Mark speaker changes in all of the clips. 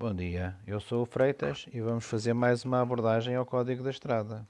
Speaker 1: Bom dia, eu sou o Freitas e vamos fazer mais uma abordagem ao Código da Estrada.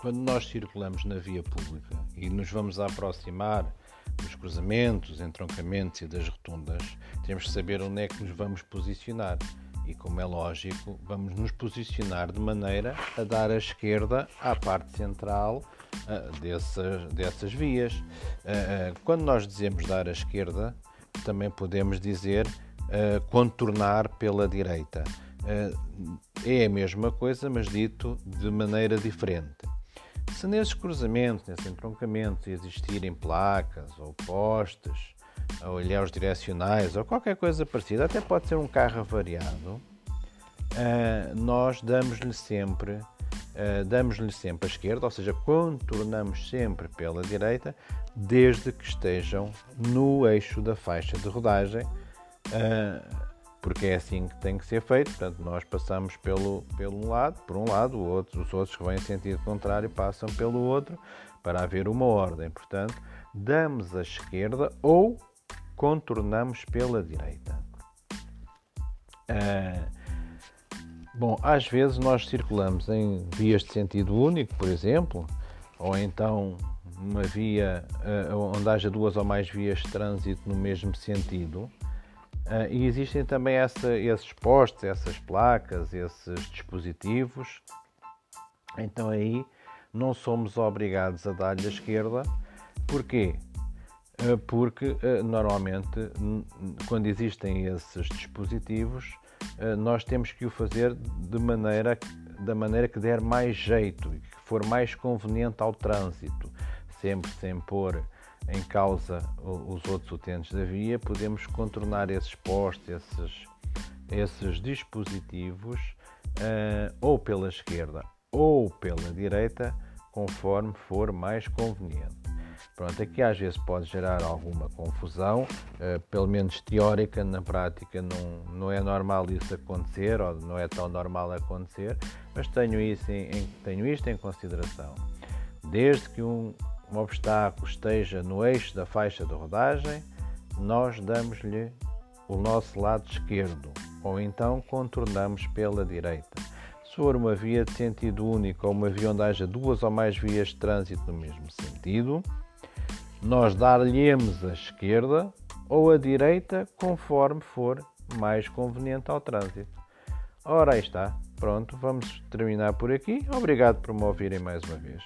Speaker 1: Quando nós circulamos na via pública e nos vamos aproximar dos cruzamentos, entroncamentos e das rotundas, temos que saber onde é que nos vamos posicionar. E como é lógico, vamos nos posicionar de maneira a dar a esquerda à parte central uh, dessas, dessas vias. Uh, quando nós dizemos dar à esquerda, também podemos dizer contornar pela direita. é a mesma coisa, mas dito de maneira diferente. Se nesses cruzamentos, nesses entroncamentos, existirem placas ou postes, ou ilhéus direcionais ou qualquer coisa parecida, até pode ser um carro avariado, nós damos-lhe sempre uh, damos-lhe sempre a esquerda, ou seja, contornamos sempre pela direita, desde que estejam no eixo da faixa de rodagem, uh, porque é assim que tem que ser feito. Portanto, nós passamos pelo, pelo lado, por um lado, outro, os outros que vêm em sentido contrário passam pelo outro, para haver uma ordem. Portanto, damos a esquerda ou contornamos pela direita. Uh, Bom, às vezes nós circulamos em vias de sentido único, por exemplo, ou então uma via uh, onde haja duas ou mais vias de trânsito no mesmo sentido. Uh, e existem também essa, esses postes, essas placas, esses dispositivos. Então aí não somos obrigados a dar-lhe a esquerda. Porquê? Uh, porque normalmente quando existem esses dispositivos eh, nós temos que o fazer de maneira, da maneira que der mais jeito e que for mais conveniente ao trânsito, sempre sem pôr em causa os outros utentes da via, podemos contornar esses postos, esses, esses dispositivos, ou pela esquerda ou pela direita, conforme for mais conveniente. Pronto, aqui às vezes pode gerar alguma confusão, uh, pelo menos teórica, na prática não, não é normal isso acontecer, ou não é tão normal acontecer, mas tenho, isso em, em, tenho isto em consideração. Desde que um, um obstáculo esteja no eixo da faixa de rodagem, nós damos-lhe o nosso lado esquerdo, ou então contornamos pela direita. Se for uma via de sentido único ou uma via onde haja duas ou mais vias de trânsito no mesmo sentido, nós dar-lhe-emos a esquerda ou a direita, conforme for mais conveniente ao trânsito. Ora, aí está. Pronto, vamos terminar por aqui. Obrigado por me ouvirem mais uma vez.